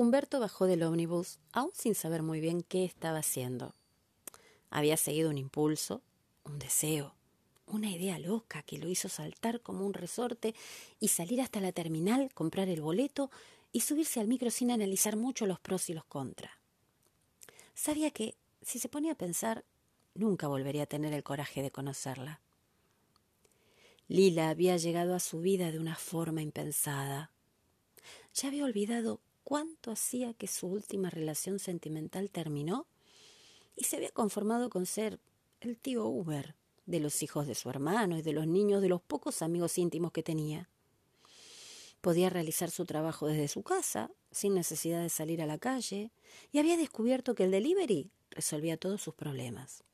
Humberto bajó del ómnibus, aún sin saber muy bien qué estaba haciendo. Había seguido un impulso, un deseo, una idea loca que lo hizo saltar como un resorte y salir hasta la terminal, comprar el boleto y subirse al micro sin analizar mucho los pros y los contras. Sabía que, si se ponía a pensar, nunca volvería a tener el coraje de conocerla. Lila había llegado a su vida de una forma impensada. Ya había olvidado cuánto hacía que su última relación sentimental terminó y se había conformado con ser el tío Uber de los hijos de su hermano y de los niños de los pocos amigos íntimos que tenía. Podía realizar su trabajo desde su casa, sin necesidad de salir a la calle, y había descubierto que el delivery resolvía todos sus problemas.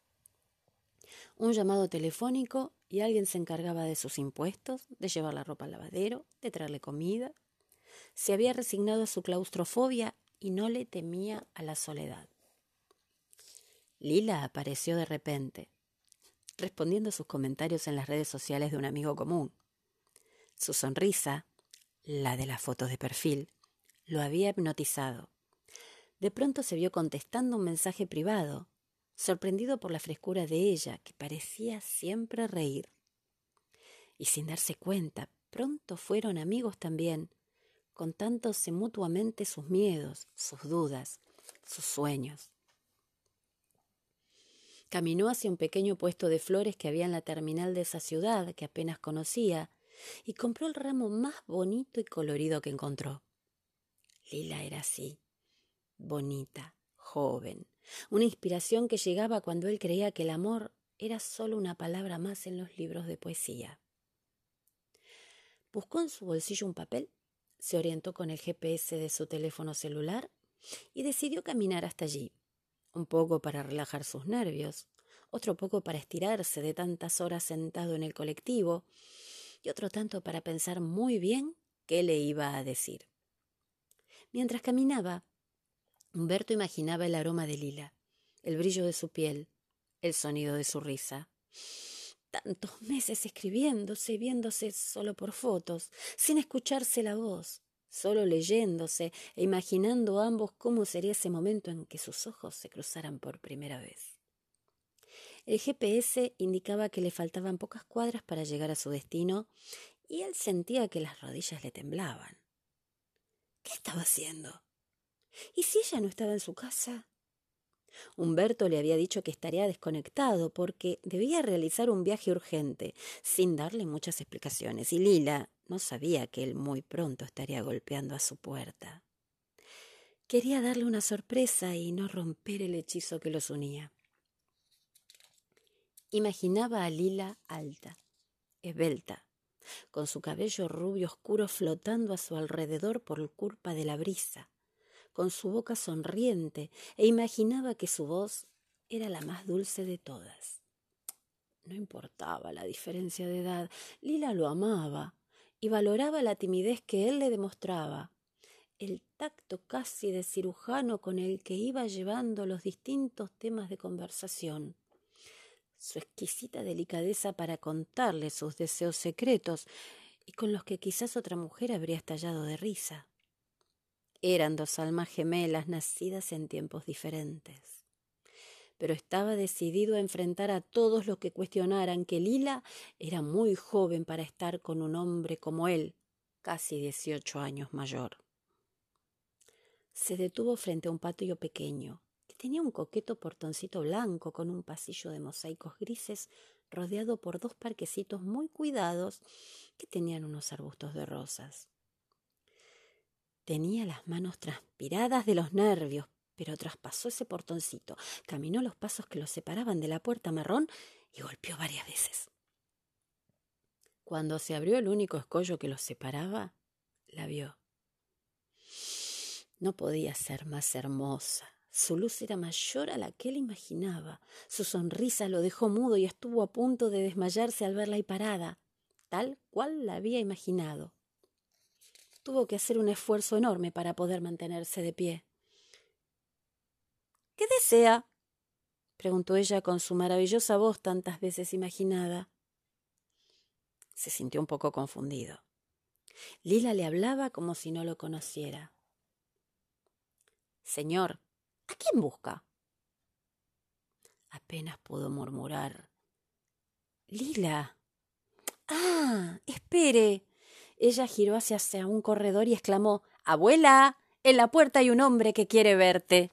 Un llamado telefónico y alguien se encargaba de sus impuestos, de llevar la ropa al lavadero, de traerle comida. Se había resignado a su claustrofobia y no le temía a la soledad. Lila apareció de repente, respondiendo a sus comentarios en las redes sociales de un amigo común. Su sonrisa, la de las fotos de perfil, lo había hipnotizado. De pronto se vio contestando un mensaje privado, sorprendido por la frescura de ella, que parecía siempre reír. Y sin darse cuenta, pronto fueron amigos también, contándose mutuamente sus miedos, sus dudas, sus sueños. Caminó hacia un pequeño puesto de flores que había en la terminal de esa ciudad que apenas conocía y compró el ramo más bonito y colorido que encontró. Lila era así, bonita, joven, una inspiración que llegaba cuando él creía que el amor era solo una palabra más en los libros de poesía. Buscó en su bolsillo un papel, se orientó con el GPS de su teléfono celular y decidió caminar hasta allí, un poco para relajar sus nervios, otro poco para estirarse de tantas horas sentado en el colectivo y otro tanto para pensar muy bien qué le iba a decir. Mientras caminaba, Humberto imaginaba el aroma de Lila, el brillo de su piel, el sonido de su risa. Tantos meses escribiéndose y viéndose solo por fotos, sin escucharse la voz, solo leyéndose e imaginando ambos cómo sería ese momento en que sus ojos se cruzaran por primera vez. El GPS indicaba que le faltaban pocas cuadras para llegar a su destino y él sentía que las rodillas le temblaban. ¿Qué estaba haciendo? ¿Y si ella no estaba en su casa? Humberto le había dicho que estaría desconectado porque debía realizar un viaje urgente, sin darle muchas explicaciones, y Lila no sabía que él muy pronto estaría golpeando a su puerta. Quería darle una sorpresa y no romper el hechizo que los unía. Imaginaba a Lila alta, esbelta, con su cabello rubio oscuro flotando a su alrededor por culpa de la brisa, con su boca sonriente, e imaginaba que su voz era la más dulce de todas. No importaba la diferencia de edad, Lila lo amaba y valoraba la timidez que él le demostraba, el tacto casi de cirujano con el que iba llevando los distintos temas de conversación su exquisita delicadeza para contarle sus deseos secretos y con los que quizás otra mujer habría estallado de risa. Eran dos almas gemelas nacidas en tiempos diferentes. Pero estaba decidido a enfrentar a todos los que cuestionaran que Lila era muy joven para estar con un hombre como él, casi dieciocho años mayor. Se detuvo frente a un patio pequeño, Tenía un coqueto portoncito blanco con un pasillo de mosaicos grises rodeado por dos parquecitos muy cuidados que tenían unos arbustos de rosas. Tenía las manos transpiradas de los nervios, pero traspasó ese portoncito, caminó los pasos que lo separaban de la puerta marrón y golpeó varias veces. Cuando se abrió el único escollo que los separaba, la vio. No podía ser más hermosa, su luz era mayor a la que él imaginaba. Su sonrisa lo dejó mudo y estuvo a punto de desmayarse al verla ahí parada, tal cual la había imaginado. Tuvo que hacer un esfuerzo enorme para poder mantenerse de pie. ¿Qué desea? preguntó ella con su maravillosa voz tantas veces imaginada. Se sintió un poco confundido. Lila le hablaba como si no lo conociera. Señor, ¿a quién busca? Apenas pudo murmurar. Lila. Ah, espere. Ella giró hacia, un corredor y exclamó Abuela. En la puerta hay un hombre que quiere verte.